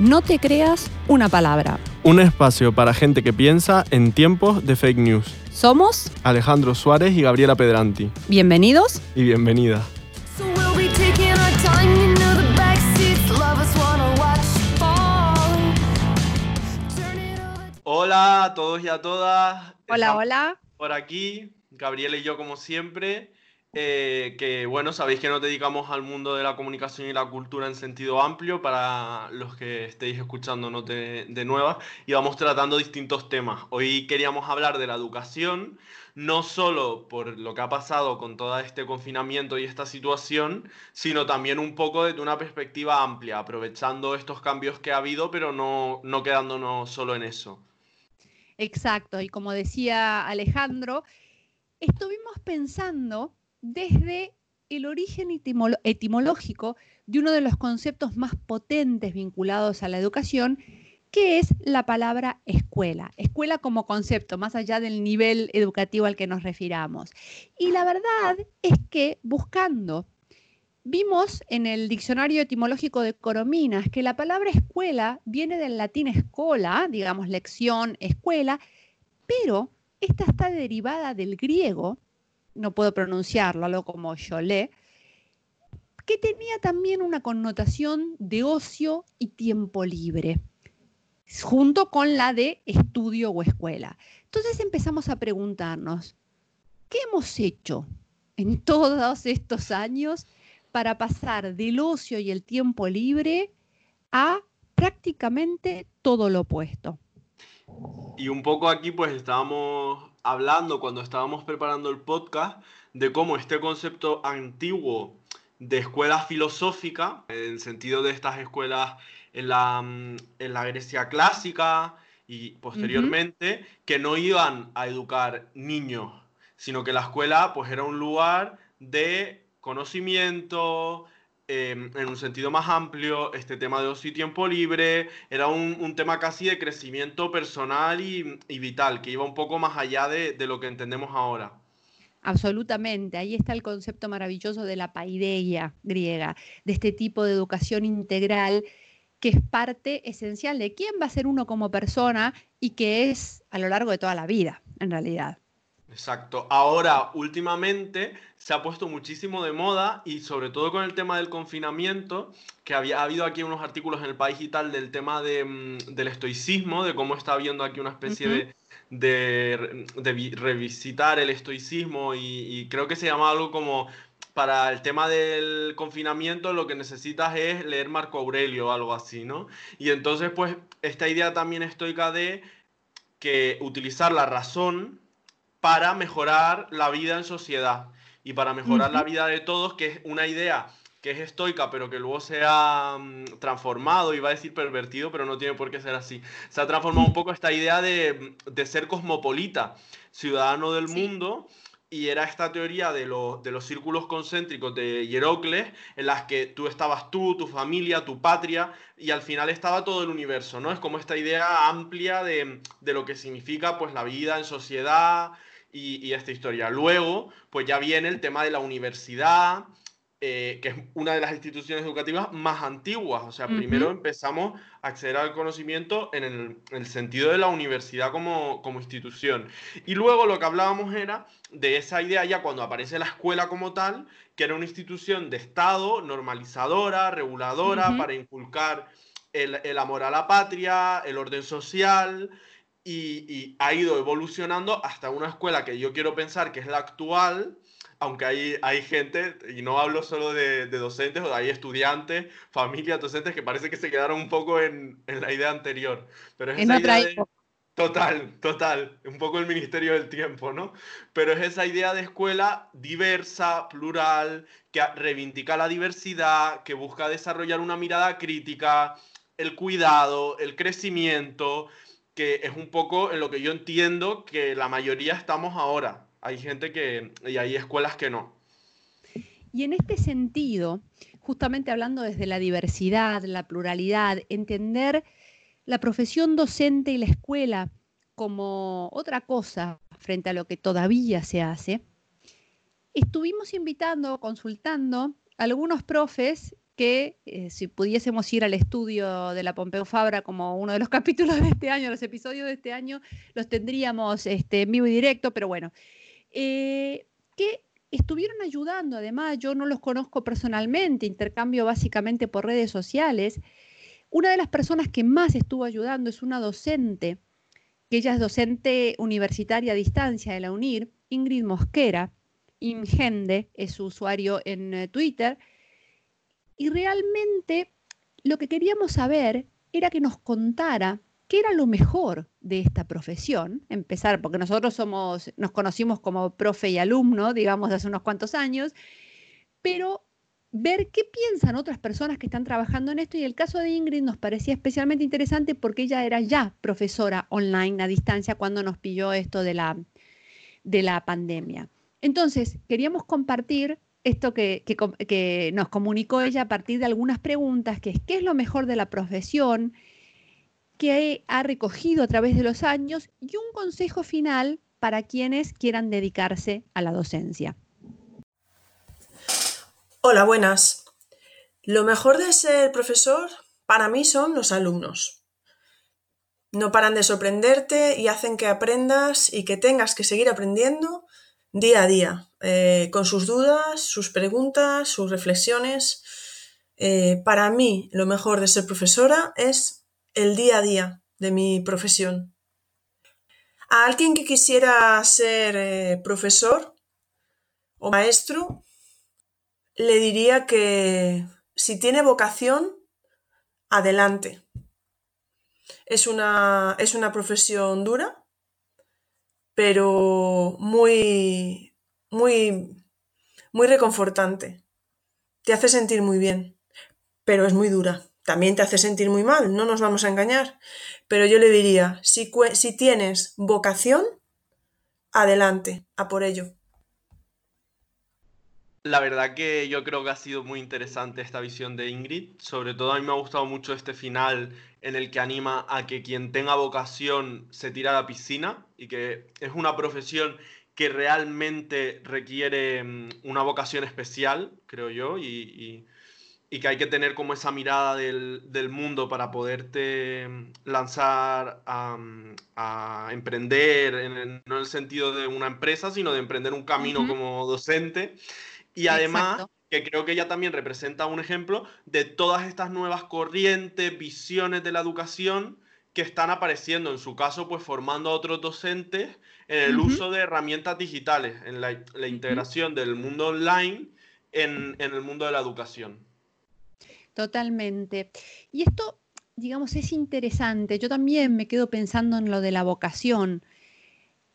No te creas una palabra. Un espacio para gente que piensa en tiempos de fake news. Somos Alejandro Suárez y Gabriela Pedranti. bienvenidos. Y bienvenida. So we'll be taking our time, you know the backseats lovers wanna watch fall. Turn it over. Hola a todos y a todas. Hola, Estamos hola. Por aquí, Gabriela y yo como siempre. Eh, que bueno, sabéis que nos dedicamos al mundo de la comunicación y la cultura en sentido amplio para los que estéis escuchándonos de, de nuevas y vamos tratando distintos temas. Hoy queríamos hablar de la educación, no solo por lo que ha pasado con todo este confinamiento y esta situación, sino también un poco desde una perspectiva amplia, aprovechando estos cambios que ha habido, pero no, no quedándonos solo en eso. Exacto, y como decía Alejandro, estuvimos pensando desde el origen etimológico de uno de los conceptos más potentes vinculados a la educación, que es la palabra escuela. Escuela como concepto, más allá del nivel educativo al que nos refiramos. Y la verdad es que buscando, vimos en el diccionario etimológico de Corominas que la palabra escuela viene del latín escola, digamos lección, escuela, pero esta está derivada del griego, no puedo pronunciarlo, algo como yolé, que tenía también una connotación de ocio y tiempo libre, junto con la de estudio o escuela. Entonces empezamos a preguntarnos, ¿qué hemos hecho en todos estos años para pasar del ocio y el tiempo libre a prácticamente todo lo opuesto? Y un poco aquí pues estábamos hablando cuando estábamos preparando el podcast de cómo este concepto antiguo de escuela filosófica, en el sentido de estas escuelas en la, mm, en la Grecia clásica y posteriormente, que no iban a educar niños, sino que la escuela pues era un lugar de conocimiento, eh, en un sentido más amplio, este tema de ocio y tiempo libre, era un, un tema casi de crecimiento personal y, y vital, que iba un poco más allá de, de lo que entendemos ahora. Absolutamente, ahí está el concepto maravilloso de la paideia griega, de este tipo de educación integral que es parte esencial de quién va a ser uno como persona y que es a lo largo de toda la vida, en realidad. Exacto. Ahora, últimamente se ha puesto muchísimo de moda y sobre todo con el tema del confinamiento, que había ha habido aquí unos artículos en el país y tal del tema de, mm, del estoicismo, de cómo está habiendo aquí una especie de, de, de vi- revisitar el estoicismo y, y creo que se llama algo como para el tema del confinamiento lo que necesitas es leer Marco Aurelio o algo así, ¿no? Y entonces pues esta idea también estoica de que utilizar la razón para mejorar la vida en sociedad y para mejorar la Ujú. vida de todos, que es una idea que es estoica, pero que luego se ha mm, transformado, iba a decir pervertido, pero no tiene por qué ser así. Se ha transformado un poco esta idea de, de ser cosmopolita, ciudadano del Sí. mundo, y era esta teoría de, los- de los círculos concéntricos de Hierocles, en las que tú estabas tú, tu familia, tu patria, y al final estaba todo el universo, ¿no? Es como esta idea amplia de, de lo que significa pues la vida en sociedad y, y esta historia. Luego, pues ya viene el tema de la universidad, eh, que es una de las instituciones educativas más antiguas. O sea, primero empezamos a acceder al conocimiento en el, en el sentido de la universidad como, como institución. Y luego lo que hablábamos era de esa idea ya cuando aparece la escuela como tal, que era una institución de Estado, normalizadora, reguladora, para inculcar el, el amor a la patria, el orden social, y, y ha ido evolucionando hasta una escuela que yo quiero pensar que es la actual, aunque hay, hay gente, y no hablo solo de, de docentes, o hay estudiantes, familias, docentes que parece que se quedaron un poco en, en la idea anterior. Pero es En otra idea de-. Total, total, un poco el Ministerio del Tiempo, ¿no? Pero es esa idea de escuela diversa, plural, que reivindica la diversidad, que busca desarrollar una mirada crítica, el cuidado, el crecimiento, que es un poco en lo que yo entiendo que la mayoría estamos ahora. Hay gente que, y hay escuelas que no. Y en este sentido, justamente hablando desde la diversidad, la pluralidad, entender la profesión docente y la escuela como otra cosa frente a lo que todavía se hace, estuvimos invitando, consultando a algunos profes que eh, si pudiésemos ir al estudio de la Pompeu Fabra como uno de los capítulos de este año, los episodios de este año, los tendríamos este, en vivo y directo, pero bueno, eh, que estuvieron ayudando, además yo no los conozco personalmente, intercambio básicamente por redes sociales. Una de las personas que más estuvo ayudando es una docente, que ella es docente universitaria a distancia de la UNIR, Ingrid Mosquera, Ingende es su usuario en eh, Twitter, y realmente lo que queríamos saber era que nos contara qué era lo mejor de esta profesión, empezar, porque nosotros somos, nos conocimos como profe y alumno, digamos, hace unos cuantos años, pero ver qué piensan otras personas que están trabajando en esto y el caso de Ingrid nos parecía especialmente interesante porque ella era ya profesora online a distancia cuando nos pilló esto de la, de la pandemia. Entonces, queríamos compartir esto que, nos comunicó ella a partir de algunas preguntas, que es qué es lo mejor de la profesión, que ha recogido a través de los años y un consejo final para quienes quieran dedicarse a la docencia. Hola, buenas. Lo mejor de ser profesor para mí son los alumnos. No paran de sorprenderte y hacen que aprendas y que tengas que seguir aprendiendo día a día, eh, con sus dudas, sus preguntas, sus reflexiones. Eh, para mí, lo mejor de ser profesora es el día a día de mi profesión. A alguien que quisiera ser eh, profesor o maestro, le diría que si tiene vocación, adelante. Es una, es una profesión dura, pero muy, muy, muy reconfortante. Te hace sentir muy bien, pero es muy dura. También te hace sentir muy mal, no nos vamos a engañar. Pero yo le diría, si, si tienes vocación, adelante, a por ello. La verdad que yo creo que ha sido muy interesante esta visión de Ingrid. Sobre todo a mí me ha gustado mucho este final en el que anima a que quien tenga vocación se tire a la piscina y que es una profesión que realmente requiere mm, una vocación especial, creo yo, y, que hay que tener como esa mirada del, mundo para poderte mm, lanzar a, mm, emprender, no en el sentido de una empresa, sino de emprender un camino como docente. Y además, que creo que ella también representa un ejemplo de todas estas nuevas corrientes, visiones de la educación que están apareciendo, en su caso, pues formando a otros docentes en el uso de herramientas digitales, en la, integración del mundo online en, en el mundo de la educación. Totalmente. Y esto, digamos, es interesante. Yo también me quedo pensando en lo de la vocación.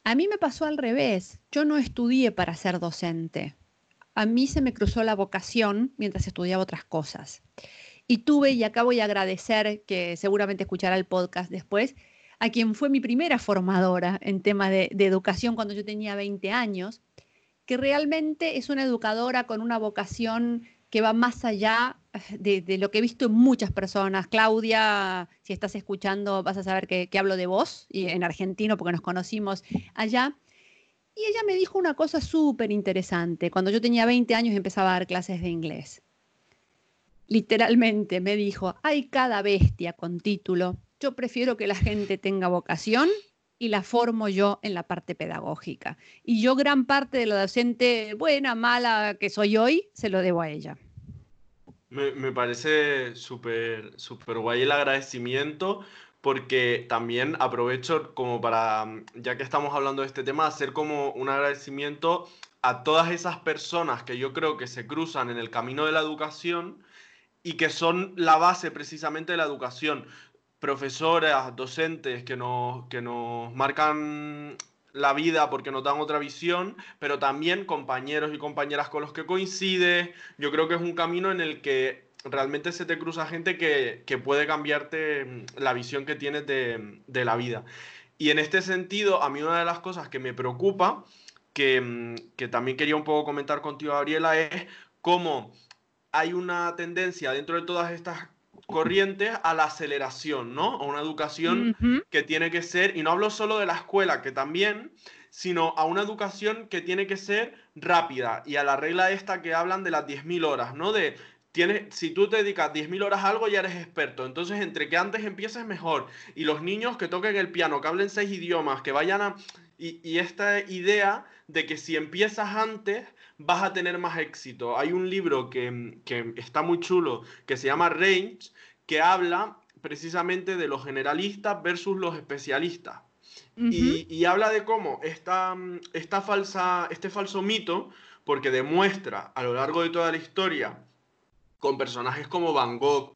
A mí me pasó al revés. Yo no estudié para ser docente a mí se me cruzó la vocación mientras estudiaba otras cosas. Y tuve, y acá voy a agradecer, que seguramente escuchará el podcast después, a quien fue mi primera formadora en temas de, educación cuando yo tenía 20 años, que realmente es una educadora con una vocación que va más allá de, lo que he visto en muchas personas. Claudia, si estás escuchando, vas a saber que, que hablo de vos, y en argentino, porque nos conocimos allá. Y ella me dijo una cosa súper interesante. Cuando yo tenía 20 años empezaba a dar clases de inglés. Literalmente me dijo, hay cada bestia con título. Yo prefiero que la gente tenga vocación y la formo yo en la parte pedagógica. Y yo gran parte de lo docente, buena, mala que soy hoy, se lo debo a ella. Me, parece súper súper guay el agradecimiento, porque también aprovecho como para, mm, ya que estamos hablando de este tema, hacer como un agradecimiento a todas esas personas que yo creo que se cruzan en el camino de la educación y que son la base precisamente de la educación. Profesoras, docentes que nos, que nos marcan la vida porque nos dan otra visión, pero también compañeros y compañeras con los que coincide. Yo creo que es un camino en el que realmente se te cruza gente que, puede cambiarte mm, la visión que tienes de, la vida. Y en este sentido, a mí una de las cosas que me preocupa, que, mm, que también quería un poco comentar contigo, Gabriela, es cómo hay una tendencia dentro de todas estas corrientes a la aceleración, ¿no? A una educación que tiene que ser, y no hablo solo de la escuela, que también, sino a una educación que tiene que ser rápida y a la regla esta que hablan de las 10.000 horas, ¿no? De tienes, si tú te dedicas 10.000 horas a algo, ya eres experto. Entonces, entre que antes empieces mejor. Y los niños que toquen el piano, que hablen seis idiomas, que vayan a... Y, y esta idea de que si empiezas antes, vas a tener más éxito. Hay un libro que, que está muy chulo, que se llama Range, que habla precisamente de los generalistas versus los especialistas. Y, y habla de cómo esta, esta falsa, este falso mito, porque demuestra a lo largo de toda la historia, con personajes como Van Gogh,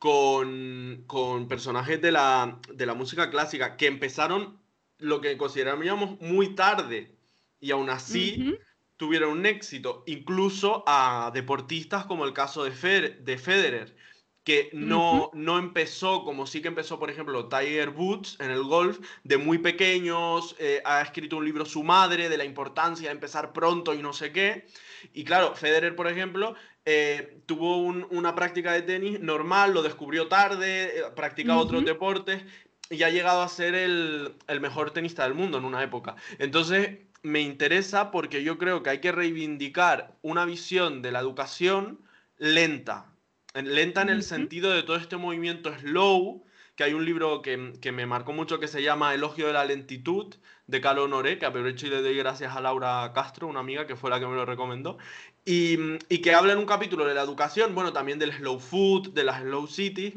con, con personajes de la, de la música clásica, que empezaron lo que consideraríamos muy tarde, y aún así tuvieron un éxito, incluso a deportistas como el caso de, Fer- de Federer, que no, no empezó como sí que empezó, por ejemplo, Tiger Woods en el golf, de muy pequeños, eh, ha escrito un libro su madre de la importancia de empezar pronto y no sé qué. Y claro, Federer, por ejemplo, eh, tuvo un- una práctica de tenis normal, lo descubrió tarde, eh, practicaba otros deportes y ha llegado a ser el, el mejor tenista del mundo en una época. Entonces, me interesa porque yo creo que hay que reivindicar una visión de la educación lenta. En- Lenta en el sentido de todo este movimiento slow, que hay un libro que, que me marcó mucho que se llama Elogio de la lentitud, de Carlos Honoré, que aprovecho y le doy gracias a Laura Castro, una amiga que fue la que me lo recomendó, y, y que habla en un capítulo de la educación, bueno, también del slow food, de las slow cities,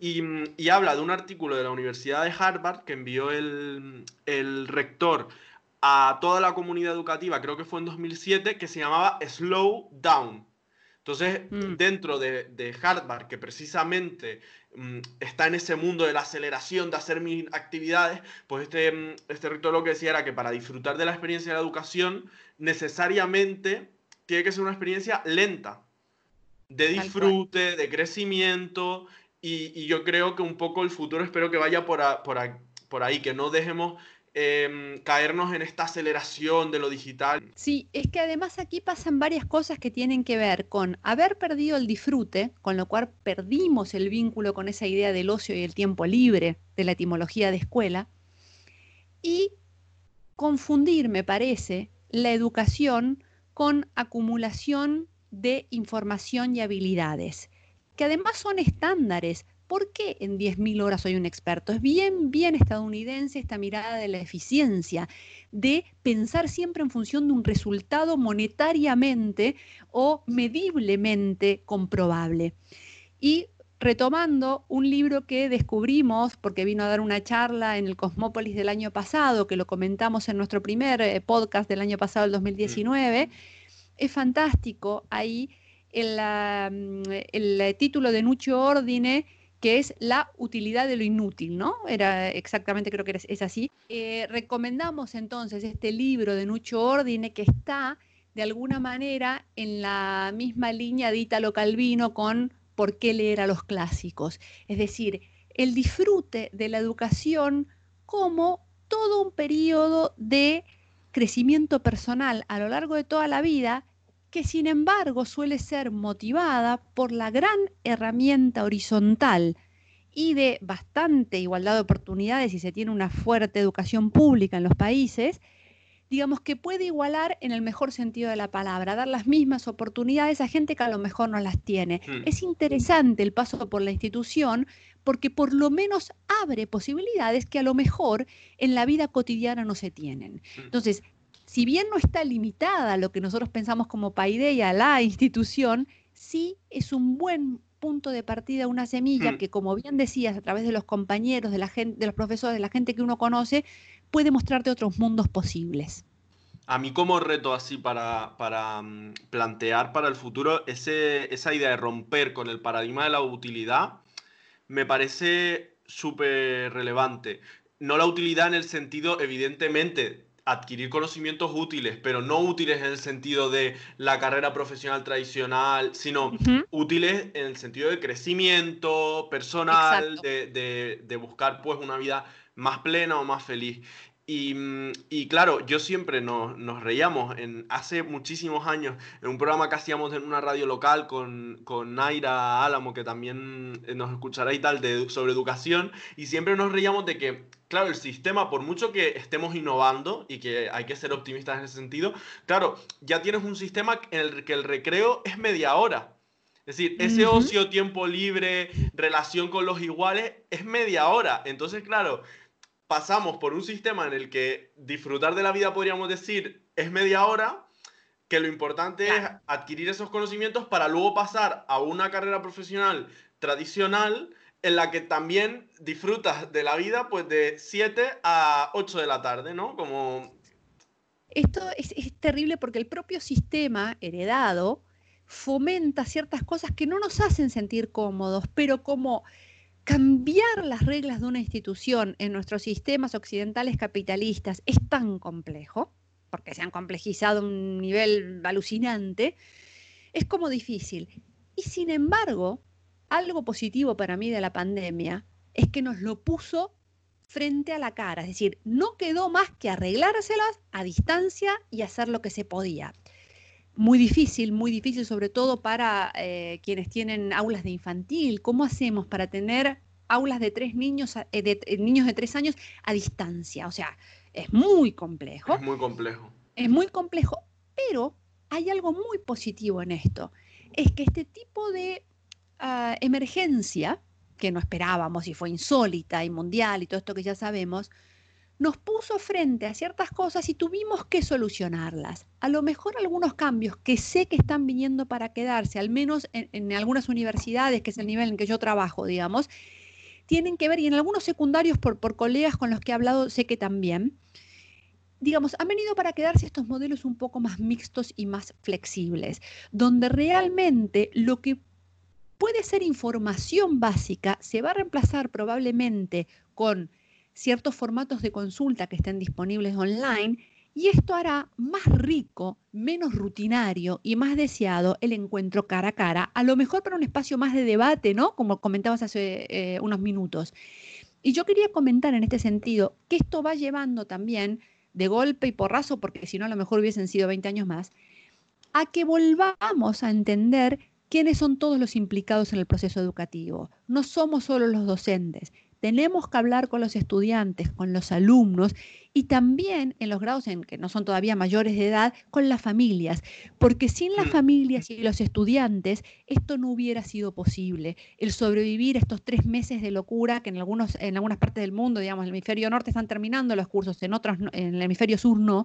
y, y habla de un artículo de la Universidad de Harvard que envió el, el rector a toda la comunidad educativa, creo que fue en 2007, que se llamaba Slow Down. Entonces, Mm. dentro de, de Harvard, que precisamente está en ese mundo de la aceleración, de hacer mil actividades, pues este, mm, este rector lo que decía era que para disfrutar de la experiencia de la educación, necesariamente tiene que ser una experiencia lenta, de disfrute, de crecimiento, y, y yo creo que un poco el futuro espero que vaya por, a- por, a- por ahí, que no dejemos em, caernos en esta aceleración de lo digital. Sí, es que además aquí pasan varias cosas que tienen que ver con haber perdido el disfrute, con lo cual perdimos el vínculo con esa idea del ocio y el tiempo libre de la etimología de escuela, y confundir, me parece, la educación con acumulación de información y habilidades, que además son estándares. ¿Por qué en 10.000 horas soy un experto? Es bien, bien estadounidense esta mirada de la eficiencia, de pensar siempre en función de un resultado monetariamente o mediblemente comprobable. Y retomando un libro que descubrimos, porque vino a dar una charla en el Cosmópolis del año pasado, que lo comentamos en nuestro primer eh, podcast del año pasado, el 2019, es fantástico ahí el, ah, mm, el, eh, título de Nucho Ordine, que es la utilidad de lo inútil, ¿no? Era exactamente, creo que es, así. Eh, recomendamos entonces este libro de Nucho Ordine que está de alguna manera en la misma línea de Italo Calvino con por qué leer a los clásicos. Es decir, el disfrute de la educación como todo un periodo de crecimiento personal a lo largo de toda la vida que sin embargo suele ser motivada por la gran herramienta horizontal y de bastante igualdad de oportunidades si se tiene una fuerte educación pública en los países, digamos que puede igualar en el mejor sentido de la palabra, dar las mismas oportunidades a gente que a lo mejor no las tiene. Hmm. Es interesante el paso por la institución porque por lo menos abre posibilidades que a lo mejor en la vida cotidiana no se tienen. Hmm. Entonces, si bien no está limitada a lo que nosotros pensamos como paideia, la institución, sí es un buen punto de partida, una semilla Hmm. que, como bien decías, a través de los compañeros, de la gente, de los profesores, de la gente que uno conoce, puede mostrarte otros mundos posibles. A mí como reto así para, para mm, plantear para el futuro ese, esa idea de romper con el paradigma de la utilidad me parece súper relevante. No la utilidad en el sentido, evidentemente, adquirir conocimientos útiles, pero no útiles en el sentido de la carrera profesional tradicional, sino útiles en el sentido de crecimiento personal, de, de- de buscar pues una vida más plena o más feliz. Y, mm, y claro, yo siempre nos, nos reíamos en, hace muchísimos años en un programa que hacíamos en una radio local con, con Naira Álamo, que también eh, nos escuchará y tal, de, sobre educación, y siempre nos reíamos de que, claro, el sistema, por mucho que estemos innovando y que hay que ser optimistas en ese sentido, claro, ya tienes un sistema en el que el recreo es media hora. Es decir, ese ocio, tiempo libre, relación con los iguales, es media hora. Entonces, claro, pasamos por un sistema en el que disfrutar de la vida, podríamos decir, es media hora, que lo importante es adquirir esos conocimientos para luego pasar a una carrera profesional tradicional en la que también disfrutas de la vida pues de 7 a 8 de la tarde, ¿no? Como Esto es, es terrible porque el propio sistema heredado fomenta ciertas cosas que no nos hacen sentir cómodos, pero como cambiar las reglas de una institución en nuestros sistemas occidentales capitalistas es tan complejo, porque se han complejizado a un nivel alucinante, es como difícil. Y sin embargo, algo positivo para mí de la pandemia es que nos lo puso frente a la cara, es decir, no quedó más que arreglárselas a distancia y hacer lo que se podía. Muy difícil, muy difícil, sobre todo para eh, quienes tienen aulas de infantil. ¿Cómo hacemos para tener aulas de tres niños, eh, de, eh, niños de tres años a distancia? O sea, es muy complejo. es muy complejo. Es muy complejo, pero hay algo muy positivo en esto. Es que este tipo de ah, emergencia, que no esperábamos y fue insólita y mundial y todo esto que ya sabemos, nos puso frente a ciertas cosas y tuvimos que solucionarlas. A lo mejor algunos cambios que sé que están viniendo para quedarse, al menos en, algunas universidades, que es el nivel en que yo trabajo, digamos, tienen que ver, y en algunos secundarios por, por colegas con los que he hablado, sé que también, digamos, han venido para quedarse estos modelos un poco más mixtos y más flexibles, donde realmente lo que puede ser información básica se va a reemplazar probablemente con ciertos formatos de consulta que estén disponibles online y esto hará más rico, menos rutinario y más deseado el encuentro cara a cara, a lo mejor para un espacio más de debate, ¿no? Como comentabas hace eh, unos minutos. Y yo quería comentar en este sentido que esto va llevando también de golpe y porrazo, porque si no a lo mejor hubiesen sido 20 años más, a que volvamos a entender quiénes son todos los implicados en el proceso educativo. No somos solo los docentes, tenemos que hablar con los estudiantes, con los alumnos y también en los grados en que no son todavía mayores de edad, con las familias, porque sin las Mm. familias y los estudiantes esto no hubiera sido posible. El sobrevivir estos tres meses de locura que en, algunos, en algunas partes del mundo, digamos, en el hemisferio norte están terminando los cursos, en otros, en el hemisferio sur no,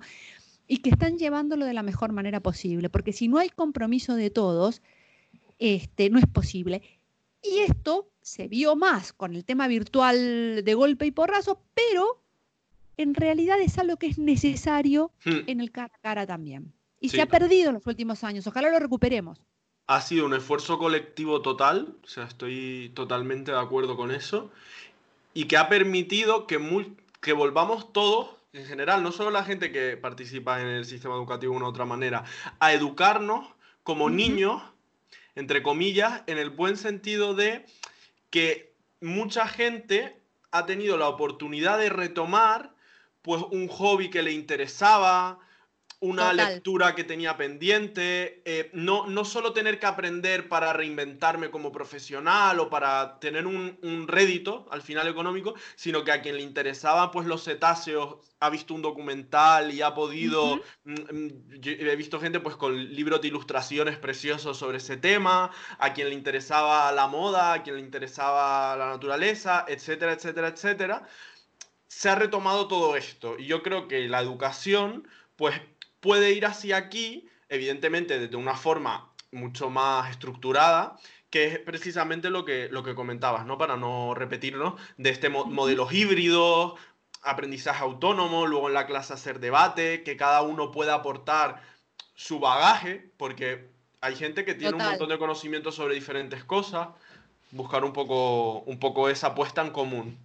y que están llevándolo de la mejor manera posible, porque si no hay compromiso de todos, este, no es posible. Y esto se vio más con el tema virtual de golpe y porrazo, pero en realidad es algo que es necesario Hmm. en el cara a cara también. Y Sí. se ha perdido en los últimos años. Ojalá lo recuperemos. Ha sido un esfuerzo colectivo total, o sea, estoy totalmente de acuerdo con eso, y que ha permitido que, que volvamos todos, en general, no solo la gente que participa en el sistema educativo de una u otra manera, a educarnos como niños, entre comillas, en el buen sentido de que mucha gente ha tenido la oportunidad de retomar pues un hobby que le interesaba, una Total. lectura que tenía pendiente, eh, no, no solo tener que aprender para reinventarme como profesional o para tener un, un rédito al final económico, sino que a quien le interesaba pues los cetáceos ha visto un documental y ha podido, Ujú. mm, mm, yo he visto gente pues con libros de ilustraciones preciosos sobre ese tema, a quien le interesaba la moda, a quien le interesaba la naturaleza, etcétera, etcétera, etcétera se ha retomado todo esto. Y yo creo que la educación, pues, puede ir hacia aquí, evidentemente desde una forma mucho más estructurada, que es precisamente lo que, lo que comentabas, ¿no? Para no repetirnos, de este mo- modelos híbridos, aprendizaje autónomo, luego en la clase hacer debate, que cada uno pueda aportar su bagaje, porque hay gente que tiene un montón de conocimientos sobre diferentes cosas, buscar un poco, un poco esa puesta en común.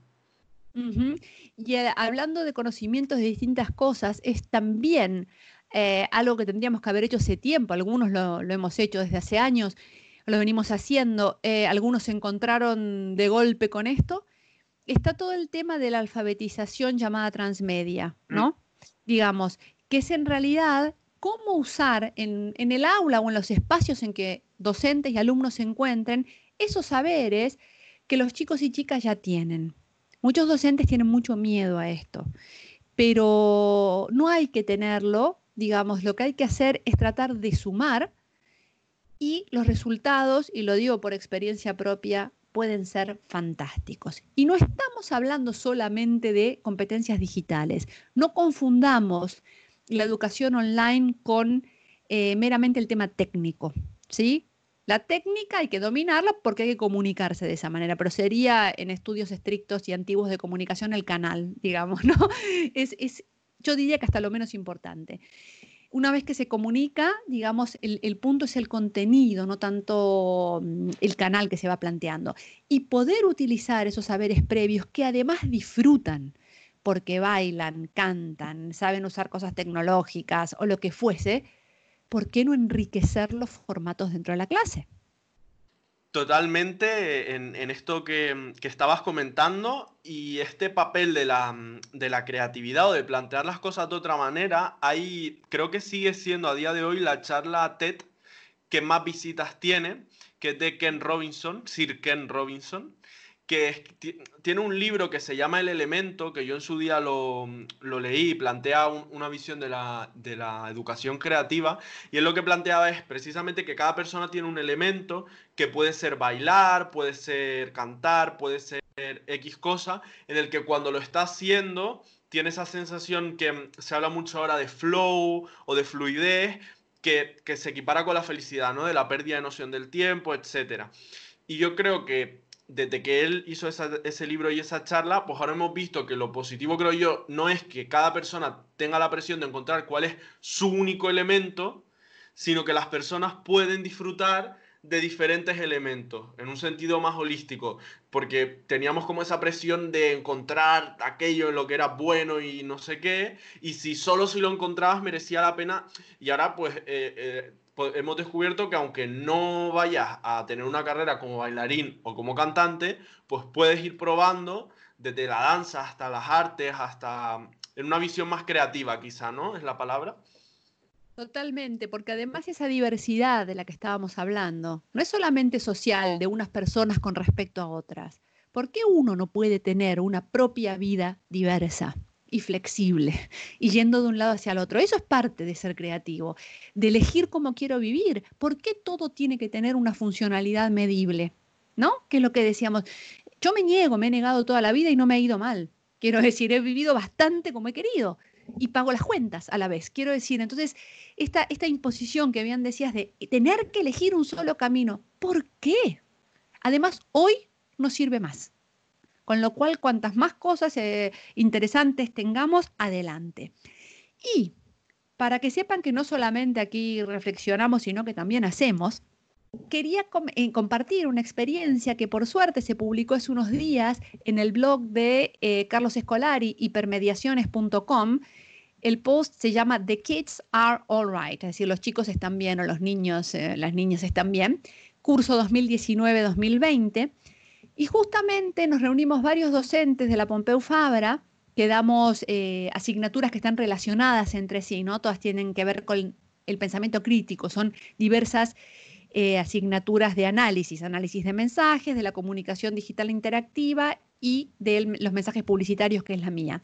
Y eh, hablando de conocimientos de distintas cosas, es también eh, algo que tendríamos que haber hecho hace tiempo. Algunos lo, lo hemos hecho desde hace años, lo venimos haciendo. eh, algunos se encontraron de golpe con esto. Está todo el tema de la alfabetización llamada transmedia, ¿no? Digamos, que es en realidad cómo usar en, en el aula o en los espacios en que docentes y alumnos se encuentren esos saberes que los chicos y chicas ya tienen. Muchos docentes tienen mucho miedo a esto, pero no hay que tenerlo, digamos, lo que hay que hacer es tratar de sumar y los resultados, y lo digo por experiencia propia, pueden ser fantásticos. Y no estamos hablando solamente de competencias digitales. No confundamos la educación online con eh, meramente el tema técnico, ¿sí? La técnica hay que dominarla porque hay que comunicarse de esa manera, pero sería en estudios estrictos y antiguos de comunicación el canal, digamos, ¿no? Es, es yo diría que hasta lo menos importante. Una vez que se comunica, digamos, el, punto es el contenido, no tanto mm, el canal que se va planteando. Y poder utilizar esos saberes previos que además disfrutan, porque bailan, cantan, saben usar cosas tecnológicas o lo que fuese, ¿por qué no enriquecer los formatos dentro de la clase? Totalmente en, esto que, que estabas comentando y este papel de la, de la creatividad o de plantear las cosas de otra manera, ahí creo que sigue siendo a día de hoy la charla TED que más visitas tiene, que es de Ken Robinson, Sir Ken Robinson, que tiene un libro que se llama El Elemento, que yo en su día lo, lo leí y plantea un- una visión de la, de la educación creativa, y él lo que planteaba es precisamente que cada persona tiene un elemento que puede ser bailar, puede ser cantar, puede ser X cosa, en el que cuando lo está haciendo tiene esa sensación que se habla mucho ahora de flow o de fluidez, que, que se equipara con la felicidad, ¿no? De la pérdida de noción del tiempo, etcétera. Y yo creo que desde que él hizo ese libro y esa charla, pues ahora hemos visto que lo positivo, creo yo, no es que cada persona tenga la presión de encontrar cuál es su único elemento, sino que las personas pueden disfrutar de diferentes elementos, en un sentido más holístico, porque teníamos como esa presión de encontrar aquello en lo que era bueno y no sé qué, y si solo si lo encontrabas merecía la pena, y ahora pues eh, eh, hemos descubierto que aunque no vayas a tener una carrera como bailarín o como cantante, pues puedes ir probando desde la danza hasta las artes, hasta en una visión más creativa quizá, ¿no? Es la palabra. Totalmente, porque además esa diversidad de la que estábamos hablando no es solamente social de unas personas con respecto a otras. ¿Por qué uno no puede tener una propia vida diversa y flexible y yendo de un lado hacia el otro? Eso es parte de ser creativo, de elegir cómo quiero vivir. ¿Por qué todo tiene que tener una funcionalidad medible? ¿No? Que es lo que decíamos. Yo me niego, me he negado toda la vida y no me ha ido mal. Quiero decir, he vivido bastante como he querido y pago las cuentas a la vez. Quiero decir, entonces, esta, esta imposición que bien decías de tener que elegir un solo camino, ¿por qué? Además, hoy no sirve más. Con lo cual, cuantas más cosas eh, interesantes tengamos, adelante. Y para que sepan que no solamente aquí reflexionamos, sino que también hacemos, quería eh, compartir una experiencia que por suerte se publicó hace unos días en el blog de eh, Carlos Escolari, hipermediaciones.com. El post se llama The Kids Are Alright, es decir, los chicos están bien o los niños, las niñas están bien. Curso 2019-2020. Y justamente nos reunimos varios docentes de la Pompeu Fabra que damos eh, asignaturas que están relacionadas entre sí, ¿no? Todas tienen que ver con el pensamiento crítico, son diversas eh, asignaturas de análisis, análisis de mensajes, de la comunicación digital interactiva y de los mensajes publicitarios, que es la mía.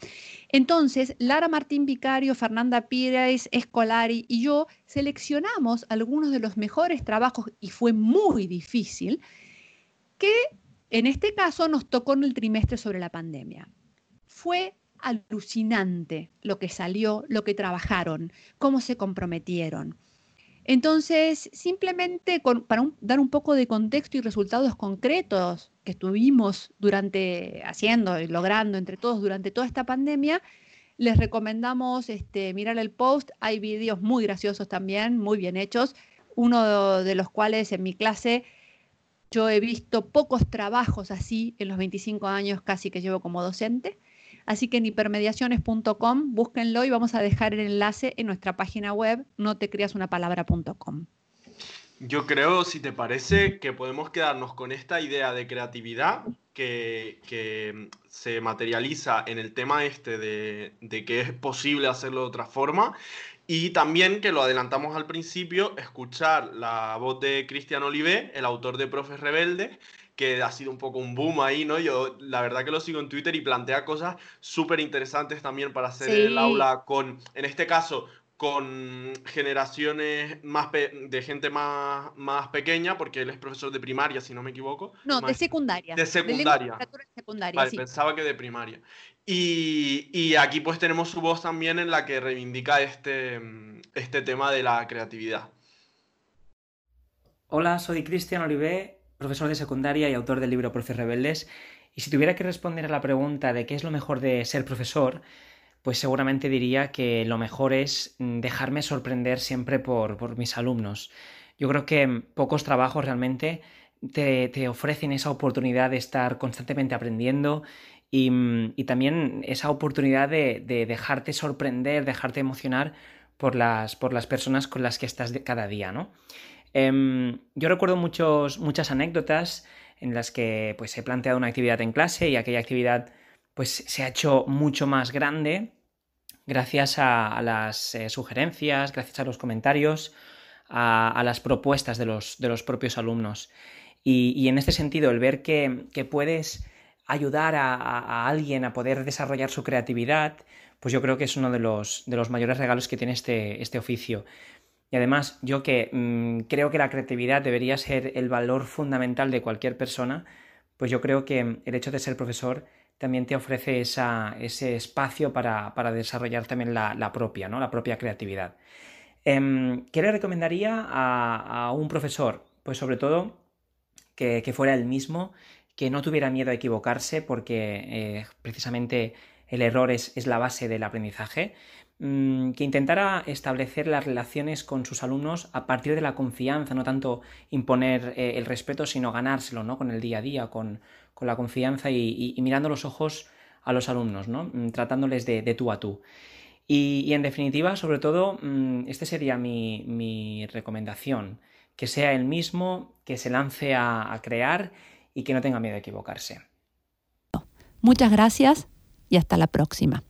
Entonces, Lara Martín Vicario, Fernanda Pires, Escolari y yo seleccionamos algunos de los mejores trabajos y fue muy difícil, que en este caso nos tocó en el trimestre sobre la pandemia. Fue alucinante lo que salió, lo que trabajaron, cómo se comprometieron. Entonces, simplemente para dar un poco de contexto y resultados concretos que estuvimos durante haciendo y logrando entre todos durante toda esta pandemia, les recomendamos este, mirar el post. Hay vídeos muy graciosos también, muy bien hechos. Uno de los cuales en mi clase yo he visto pocos trabajos así en los 25 años casi que llevo como docente. Así que en hipermediaciones.com, búsquenlo y vamos a dejar el enlace en nuestra página web, no te creas una palabra.com. Yo creo, si te parece, que podemos quedarnos con esta idea de creatividad que, que se materializa en el tema este de, de que es posible hacerlo de otra forma y también que lo adelantamos al principio, escuchar la voz de Cristian Olivé, el autor de Profes Rebeldes, que ha sido un poco un boom ahí, ¿no? Yo la verdad que lo sigo en Twitter y plantea cosas súper interesantes también para hacer el aula con, en este caso, con generaciones más pe- de gente más, más pequeña, porque él es profesor de primaria, si no me equivoco. No, de secundaria. de secundaria. literatura de secundaria, Vale, sí. pensaba que de primaria. Y, y aquí pues tenemos su voz también en la que reivindica este, este tema de la creatividad. Hola, soy Cristian Olivé, profesor de secundaria y autor del libro Profes Rebeldes. Y si tuviera que responder a la pregunta de qué es lo mejor de ser profesor, pues seguramente diría que lo mejor es mm, dejarme sorprender siempre por, por mis alumnos. Yo creo que mm, pocos trabajos realmente te, te ofrecen esa oportunidad de estar constantemente aprendiendo y, mm, y también esa oportunidad de, de dejarte sorprender, dejarte emocionar por las, por las personas con las que estás de- cada día, ¿no? Em, yo recuerdo muchos, muchas anécdotas en las que pues, he planteado una actividad en clase y aquella actividad pues, se ha hecho mucho más grande gracias a, las eh, sugerencias, gracias a los comentarios, a, las propuestas de los, de los propios alumnos. Y, en este sentido, el ver que, que puedes ayudar a alguien a poder desarrollar su creatividad, pues yo creo que es uno de los, de los mayores regalos que tiene este, este oficio. Y además, yo que mm, creo que la creatividad debería ser el valor fundamental de cualquier persona, pues yo creo que el hecho de ser profesor también te ofrece ese espacio para, desarrollar también la, propia. La propia creatividad. Em, ¿Qué le recomendaría a, un profesor? Pues sobre todo que, que fuera el mismo, que no tuviera miedo a equivocarse, porque eh, precisamente el error es, es la base del aprendizaje, mm, que intentara establecer las relaciones con sus alumnos a partir de la confianza, no tanto imponer eh, el respeto, sino ganárselo, ¿no? Con el día a día, con, con la confianza y, mirando los ojos a los alumnos, ¿no? Mm, Tratándoles de, tú a tú. Y, en definitiva, sobre todo, mm, este sería mi, mi recomendación, que sea el mismo, que se lance a, a crear y que no tenga miedo a equivocarse. Muchas gracias y hasta la próxima.